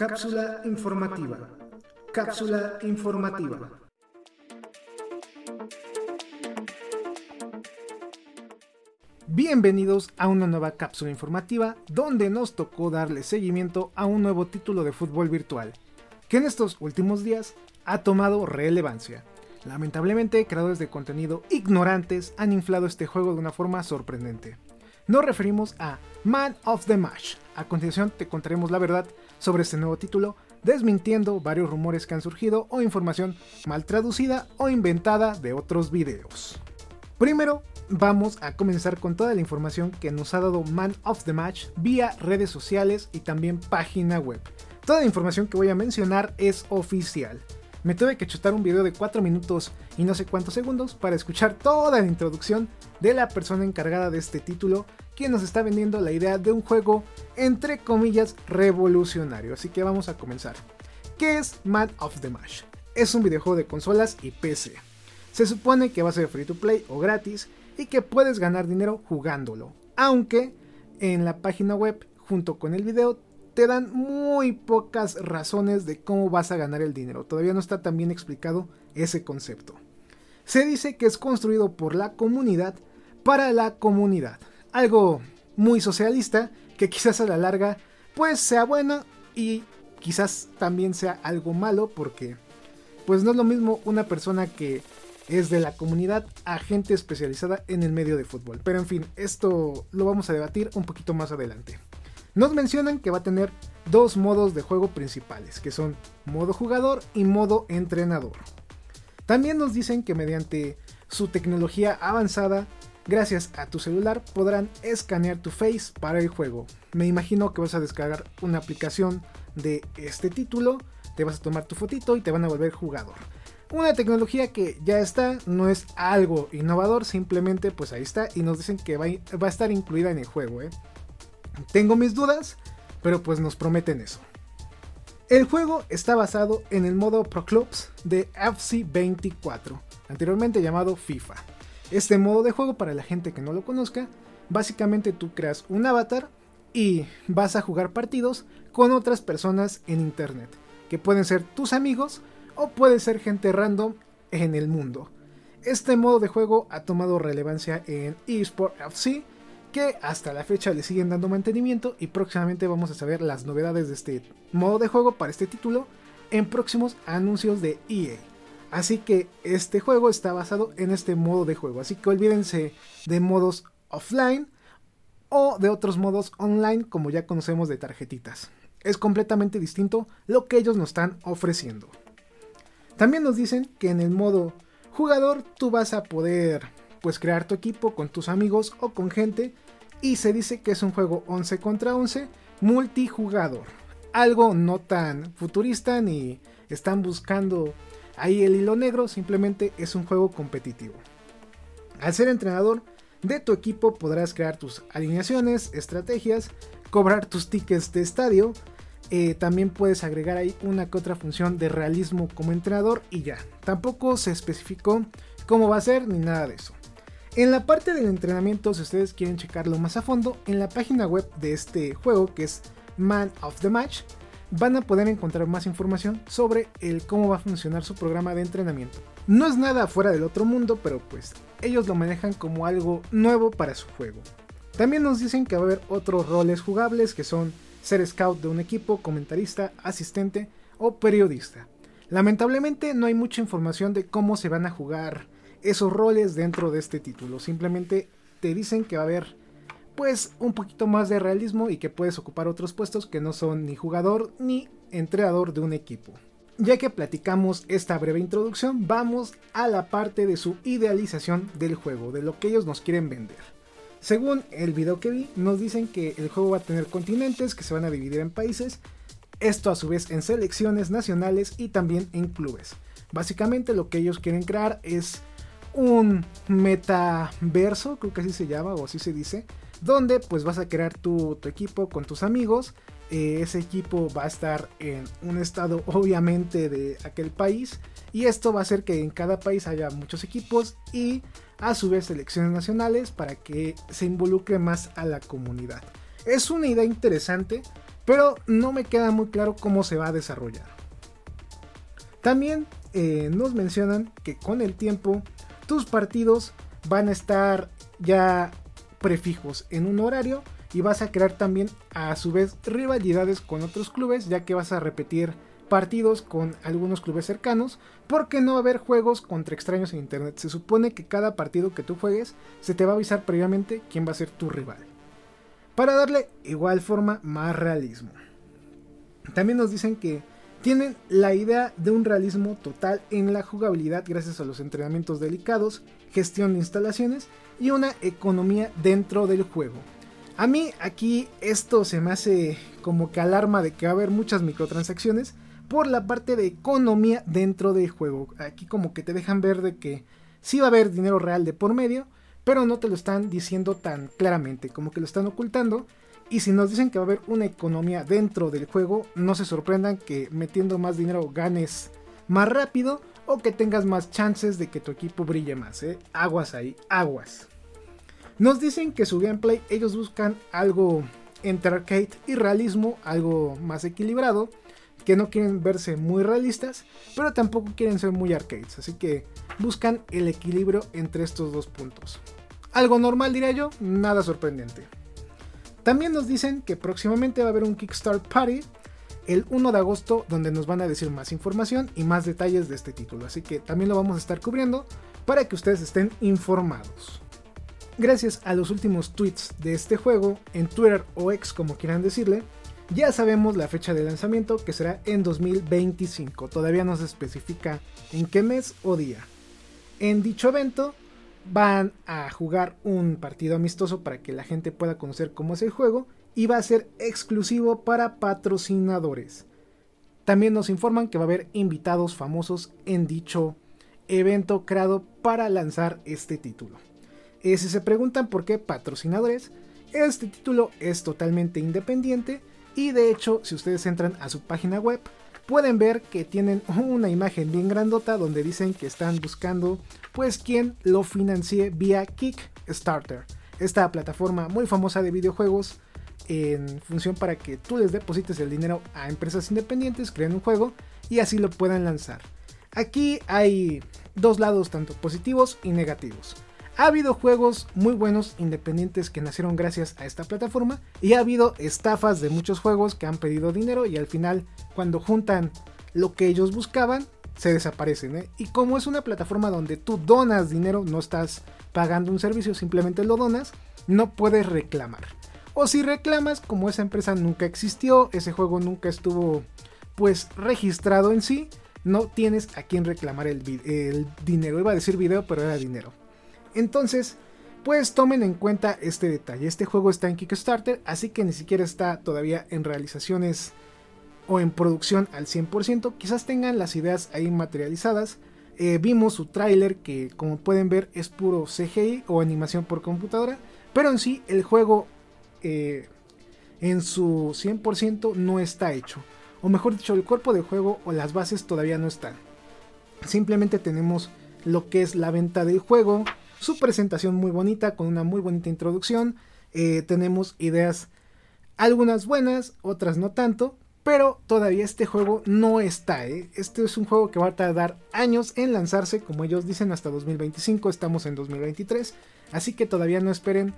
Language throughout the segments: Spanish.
Cápsula informativa. Cápsula informativa. Bienvenidos a una nueva cápsula informativa donde nos tocó darle seguimiento a un nuevo título de fútbol virtual, que en estos últimos días ha tomado relevancia. Lamentablemente, creadores de contenido ignorantes han inflado este juego de una forma sorprendente. Nos referimos a Man of the Match. A continuación te contaremos la verdad sobre este nuevo título, desmintiendo varios rumores que han surgido o información mal traducida o inventada de otros videos. Primero, vamos a comenzar con toda la información que nos ha dado Man of the Match vía redes sociales y también página web. Toda la información que voy a mencionar es oficial. Me tuve que chutar un video de 4 minutos y no sé cuántos segundos para escuchar toda la introducción de la persona encargada de este título, quien nos está vendiendo la idea de un juego entre comillas revolucionario. Así que vamos a comenzar. ¿Qué es Man of the Match? Es un videojuego de consolas y PC. Se supone que va a ser free to play o gratis y que puedes ganar dinero jugándolo. Aunque en la página web junto con el video te dan muy pocas razones de cómo vas a ganar el dinero. Todavía no está tan bien explicado ese concepto. Se dice que es construido por la comunidad para la comunidad. Algo muy socialista que quizás a la larga pues sea bueno y quizás también sea algo malo porque pues no es lo mismo una persona que es de la comunidad a gente especializada en el medio de fútbol. Pero en fin, esto lo vamos a debatir un poquito más adelante. Nos mencionan que va a tener dos modos de juego principales, que son modo jugador y modo entrenador. También nos dicen que mediante su tecnología avanzada, gracias a tu celular podrán escanear tu face para el juego. Me imagino que vas a descargar una aplicación de este título, te vas a tomar tu fotito y te van a volver jugador. Una tecnología que ya está, no es algo innovador, simplemente pues ahí está y nos dicen que va, a estar incluida en el juego. ¿eh? Tengo mis dudas, pero pues nos prometen eso. El juego está basado en el modo Pro Clubs de FC 24, anteriormente llamado FIFA. Este modo de juego, para la gente que no lo conozca, básicamente tú creas un avatar y vas a jugar partidos con otras personas en internet, que pueden ser tus amigos o puede ser gente random en el mundo. Este modo de juego ha tomado relevancia en eSport FC que hasta la fecha le siguen dando mantenimiento y próximamente vamos a saber las novedades de este modo de juego para este título en próximos anuncios de EA. Así que este juego está basado en este modo de juego, así que olvídense de modos offline o de otros modos online como ya conocemos de tarjetitas. Es completamente distinto lo que ellos nos están ofreciendo. También nos dicen que en el modo jugador tú vas a poder pues crear tu equipo con tus amigos o con gente y se dice que es un juego 11 contra 11 multijugador. Algo no tan futurista ni están buscando ahí el hilo negro, simplemente es un juego competitivo. Al ser entrenador de tu equipo podrás crear tus alineaciones, estrategias, cobrar tus tickets de estadio, eh, también puedes agregar ahí una que otra función de realismo como entrenador y ya. Tampoco se especificó cómo va a ser ni nada de eso. En la parte del entrenamiento, si ustedes quieren checarlo más a fondo, en la página web de este juego, que es Man of the Match, van a poder encontrar más información sobre el cómo va a funcionar su programa de entrenamiento. No es nada fuera del otro mundo, pero pues ellos lo manejan como algo nuevo para su juego. También nos dicen que va a haber otros roles jugables que son ser scout de un equipo, comentarista, asistente o periodista. Lamentablemente no hay mucha información de cómo se van a jugar esos roles dentro de este título. Simplemente te dicen que va a haber pues un poquito más de realismo y que puedes ocupar otros puestos que no son ni jugador ni entrenador de un equipo. Ya que platicamos esta breve introducción, vamos a la parte de su idealización del juego, de lo que ellos nos quieren vender. Según el video que vi, nos dicen que el juego va a tener continentes que se van a dividir en países, esto a su vez en selecciones nacionales y también en clubes. Básicamente lo que ellos quieren crear es un metaverso, creo que así se llama o así se dice, donde pues vas a crear tu, equipo con tus amigos. Eh, ese equipo va a estar en un estado obviamente de aquel país y esto va a hacer que en cada país haya muchos equipos y a su vez selecciones nacionales para que se involucre más a la comunidad. Es una idea interesante, pero no me queda muy claro cómo se va a desarrollar. También eh, nos mencionan que con el tiempo tus partidos van a estar ya prefijos en un horario y vas a crear también a su vez rivalidades con otros clubes ya que vas a repetir partidos con algunos clubes cercanos porque no va a haber juegos contra extraños en internet. Se supone que cada partido que tú juegues se te va a avisar previamente quién va a ser tu rival. Para darle igual forma más realismo. También nos dicen que tienen la idea de un realismo total en la jugabilidad gracias a los entrenamientos delicados, gestión de instalaciones y una economía dentro del juego. A mí aquí esto se me hace como que alarma de que va a haber muchas microtransacciones por la parte de economía dentro del juego. Aquí como que te dejan ver de que sí va a haber dinero real de por medio, pero no te lo están diciendo tan claramente, como que lo están ocultando. Y si nos dicen que va a haber una economía dentro del juego, no se sorprendan que metiendo más dinero ganes más rápido o que tengas más chances de que tu equipo brille más. ¿eh? Aguas ahí, aguas. Nos dicen que su gameplay ellos buscan algo entre arcade y realismo, algo más equilibrado, que no quieren verse muy realistas, pero tampoco quieren ser muy arcades, así que buscan el equilibrio entre estos dos puntos. Algo normal diría yo, nada sorprendente. También nos dicen que próximamente va a haber un Kickstarter Party el 1 de agosto donde nos van a decir más información y más detalles de este título, así que también lo vamos a estar cubriendo para que ustedes estén informados. Gracias a los últimos tweets de este juego, en Twitter o X como quieran decirle, ya sabemos la fecha de lanzamiento que será en 2025. Todavía no se especifica en qué mes o día. En dicho evento van a jugar un partido amistoso para que la gente pueda conocer cómo es el juego y va a ser exclusivo para patrocinadores. También nos informan que va a haber invitados famosos en dicho evento creado para lanzar este título. Y si se preguntan por qué patrocinadores, este título es totalmente independiente y de hecho si ustedes entran a su página web pueden ver que tienen una imagen bien grandota donde dicen que están buscando pues quien lo financie vía Kickstarter, esta plataforma muy famosa de videojuegos en función para que tú les deposites el dinero a empresas independientes, creen un juego y así lo puedan lanzar. Aquí hay dos lados tanto positivos y negativos. Ha habido juegos muy buenos independientes que nacieron gracias a esta plataforma y ha habido estafas de muchos juegos que han pedido dinero y al final cuando juntan lo que ellos buscaban se desaparecen. ¿eh? Y como es una plataforma donde tú donas dinero, no estás pagando un servicio, simplemente lo donas, no puedes reclamar. O si reclamas, como esa empresa nunca existió, ese juego nunca estuvo pues registrado en sí, no tienes a quien reclamar el dinero. Iba a decir video, pero era dinero. Entonces, pues tomen en cuenta este detalle. Este juego está en Kickstarter, así que ni siquiera está todavía en realizaciones o en producción al 100%. Quizás tengan las ideas ahí materializadas. Eh, vimos su tráiler que como pueden ver es puro CGI o animación por computadora. Pero en sí el juego eh, en su 100% no está hecho. O mejor dicho, el cuerpo de juego o las bases todavía no están. Simplemente tenemos lo que es la venta del juego, su presentación muy bonita, con una muy bonita introducción. Eh, tenemos ideas, algunas buenas, otras no tanto. Pero todavía este juego no está. ¿eh? Este es un juego que va a tardar años en lanzarse. Como ellos dicen, hasta 2025. Estamos en 2023. Así que todavía no esperen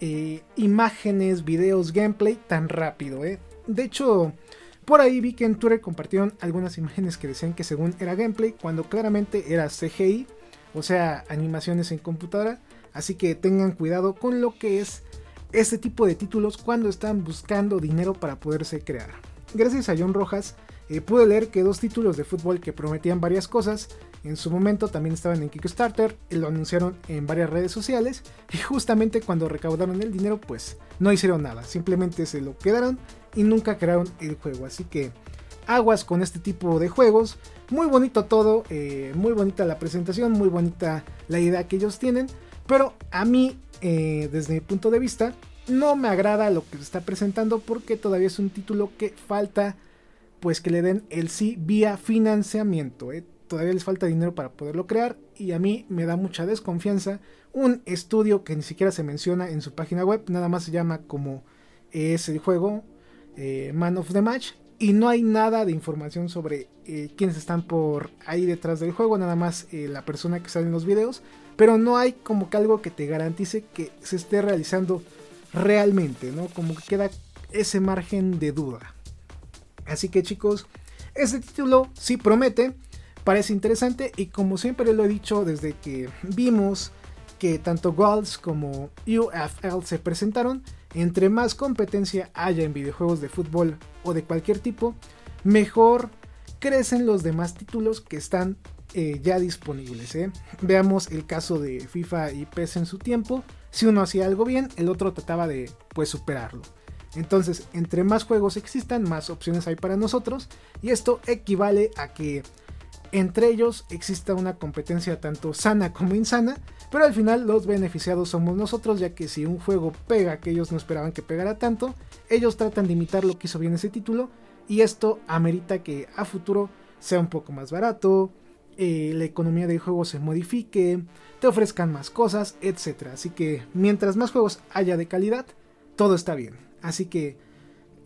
eh, imágenes, videos, gameplay tan rápido. De hecho, por ahí vi que en Twitter compartieron algunas imágenes que decían que según era gameplay, cuando claramente era CGI o sea, animaciones en computadora. Así que tengan cuidado con lo que es este tipo de títulos cuando están buscando dinero para poderse crear. Gracias a John Rojas eh, pude leer que dos títulos de fútbol que prometían varias cosas en su momento también estaban en Kickstarter, lo anunciaron en varias redes sociales y justamente cuando recaudaron el dinero pues no hicieron nada, simplemente se lo quedaron y nunca crearon el juego. Así que aguas con este tipo de juegos. Muy bonito todo, eh, muy bonita la presentación, muy bonita la idea que ellos tienen. Pero a mí, eh, desde mi punto de vista, no me agrada lo que se está presentando porque todavía es un título que falta pues que le den el sí vía financiamiento. Eh. Todavía les falta dinero para poderlo crear y a mí me da mucha desconfianza un estudio que ni siquiera se menciona en su página web, nada más se llama como es el juego Man of the Match y no hay nada de información sobre eh, quiénes están por ahí detrás del juego, nada más eh, la persona que sale en los videos, pero no hay como que algo que te garantice que se esté realizando realmente, ¿no? Como que queda ese margen de duda. Así que chicos, este título sí promete, parece interesante y como siempre lo he dicho desde que vimos que tanto Golds como UFL se presentaron, entre más competencia haya en videojuegos de fútbol o de cualquier tipo, mejor crecen los demás títulos que están eh, ya disponibles. ¿eh? Veamos el caso de FIFA y PES en su tiempo. Si uno hacía algo bien, el otro trataba de pues superarlo. Entonces, entre más juegos existan, más opciones hay para nosotros. Y esto equivale a que entre ellos exista una competencia tanto sana como insana. Pero al final los beneficiados somos nosotros, ya que si un juego pega que ellos no esperaban que pegara tanto, ellos tratan de imitar lo que hizo bien ese título. Y esto amerita que a futuro sea un poco más barato, eh, la economía del juego se modifique, te ofrezcan más cosas, etc. Así que mientras más juegos haya de calidad, todo está bien. Así que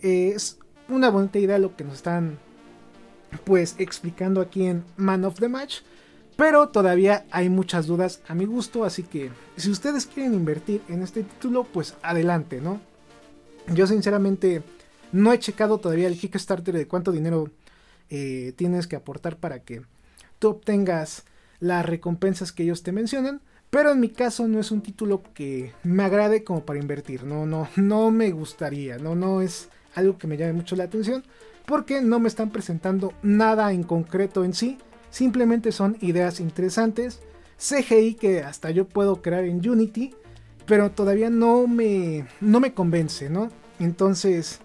eh, es una bonita idea lo que nos están pues explicando aquí en Man of the Match. Pero todavía hay muchas dudas a mi gusto, así que si ustedes quieren invertir en este título, pues adelante, ¿no? Yo sinceramente no he checado todavía el Kickstarter de cuánto dinero eh, tienes que aportar para que tú obtengas las recompensas que ellos te mencionan. Pero en mi caso no es un título que me agrade como para invertir. No, no, no me gustaría. No, no es algo que me llame mucho la atención. Porque no me están presentando nada en concreto en sí. Simplemente son ideas interesantes. CGI que hasta yo puedo crear en Unity. Pero todavía no me, no me convence, ¿no? Entonces,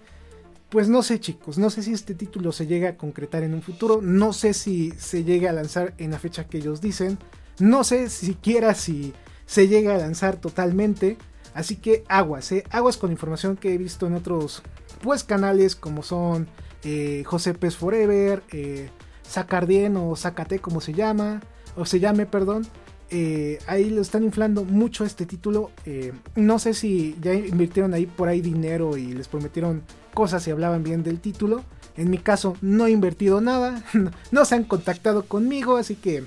pues no sé chicos, no sé si este título se llega a concretar en un futuro, no sé si se llega a lanzar en la fecha que ellos dicen, no sé siquiera si se llega a lanzar totalmente, así que aguas, ¿eh? aguas con información que he visto en otros pues canales como son eh, José Pez Forever, eh, Zacardien o Zacate como se llama, o se llame, perdón. Eh, ahí lo están inflando mucho este título. Eh, no sé si ya invirtieron ahí por ahí dinero y les prometieron cosas y hablaban bien del título. En mi caso no he invertido nada, no se han contactado conmigo, así que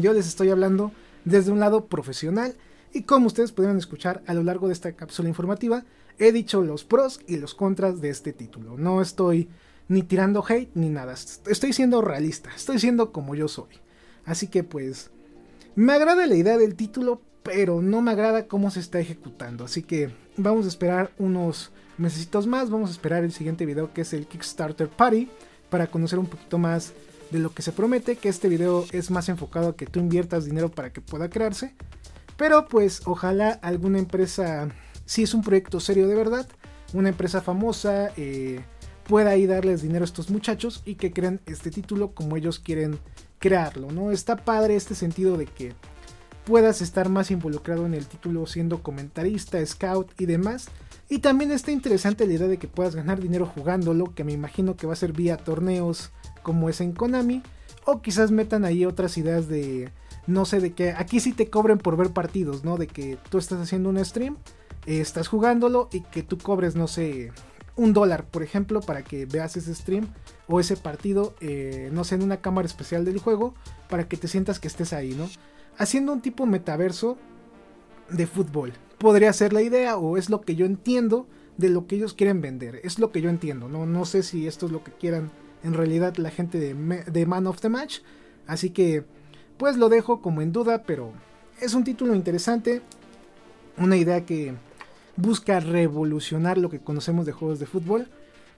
yo les estoy hablando desde un lado profesional y como ustedes pudieron escuchar a lo largo de esta cápsula informativa, he dicho los pros y los contras de este título. No estoy ni tirando hate ni nada, estoy siendo realista, estoy siendo como yo soy. Así que pues me agrada la idea del título, pero no me agrada cómo se está ejecutando. Así que vamos a esperar unos Necesitos más, vamos a esperar el siguiente video que es el Kickstarter Party para conocer un poquito más de lo que se promete, que este video es más enfocado a que tú inviertas dinero para que pueda crearse. Pero pues ojalá alguna empresa, si es un proyecto serio de verdad, una empresa famosa eh, pueda ahí darles dinero a estos muchachos y que crean este título como ellos quieren crearlo, ¿no? Está padre este sentido de que puedas estar más involucrado en el título siendo comentarista, scout y demás y también está interesante la idea de que puedas ganar dinero jugándolo, que me imagino que va a ser vía torneos como es en Konami. O quizás metan ahí otras ideas de, no sé, de que aquí sí te cobren por ver partidos, ¿no? De que tú estás haciendo un stream, eh, estás jugándolo y que tú cobres, no sé, un dólar, por ejemplo, para que veas ese stream o ese partido, eh, no sé, en una cámara especial del juego, para que te sientas que estés ahí, ¿no? Haciendo un tipo metaverso de fútbol podría ser la idea o es lo que yo entiendo de lo que ellos quieren vender. Es lo que yo entiendo, ¿no? No sé si esto es lo que quieran en realidad la gente de, de Man of the Match. Así que pues lo dejo como en duda, pero es un título interesante. Una idea que busca revolucionar lo que conocemos de juegos de fútbol.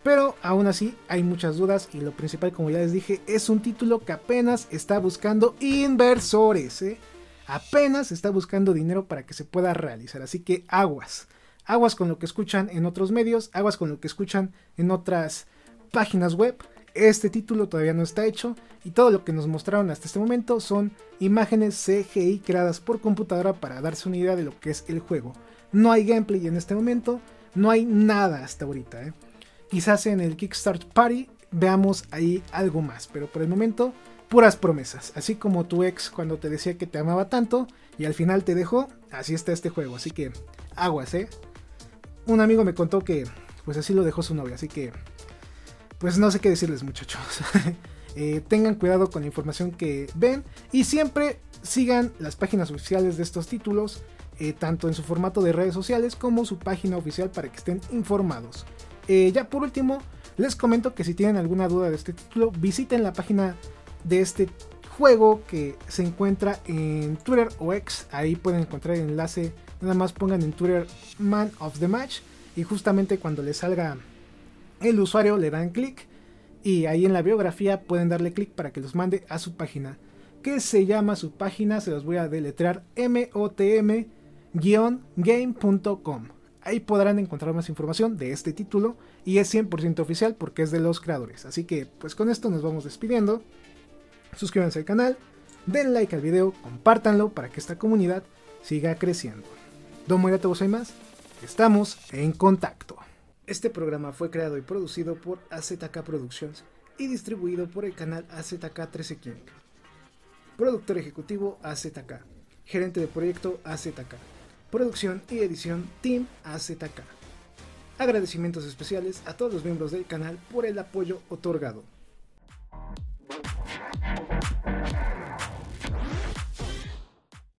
Pero aún así hay muchas dudas y lo principal, como ya les dije, es un título que apenas está buscando inversores. ¿eh? apenas está buscando dinero para que se pueda realizar. Así que aguas. Aguas con lo que escuchan en otros medios, aguas con lo que escuchan en otras páginas web. Este título todavía no está hecho y todo lo que nos mostraron hasta este momento son imágenes CGI creadas por computadora para darse una idea de lo que es el juego. No hay gameplay en este momento, no hay nada hasta ahorita. ¿eh? Quizás en el Kickstart Party veamos ahí algo más, pero por el momento puras promesas. Así como tu ex cuando te decía que te amaba tanto y al final te dejó, así está este juego. Así que aguas, ¿eh? Un amigo me contó que pues así lo dejó su novia, así que pues no sé qué decirles muchachos. Eh, tengan cuidado con la información que ven y siempre sigan las páginas oficiales de estos títulos, eh, tanto en su formato de redes sociales como su página oficial para que estén informados. Eh, ya por último, les comento que si tienen alguna duda de este título, visiten la página de este juego que se encuentra en Twitter o X. Ahí pueden encontrar el enlace. Nada más pongan en Twitter Man of the Match y justamente cuando les salga el usuario le dan clic y ahí en la biografía pueden darle clic para que los mande a su página. Que se llama su página, se los voy a deletrear motm-game.com. Ahí podrán encontrar más información de este título y es 100% oficial porque es de los creadores. Así que pues con esto nos vamos despidiendo. Suscríbanse al canal, den like al video, compártanlo para que esta comunidad siga creciendo. Domo y más, estamos en contacto. Este programa fue creado y producido por AZK Productions y distribuido por el canal AZK 13 King. Productor ejecutivo AZK. Gerente de proyecto AZK. Producción y edición Team AZK. Agradecimientos especiales a todos los miembros del canal por el apoyo otorgado.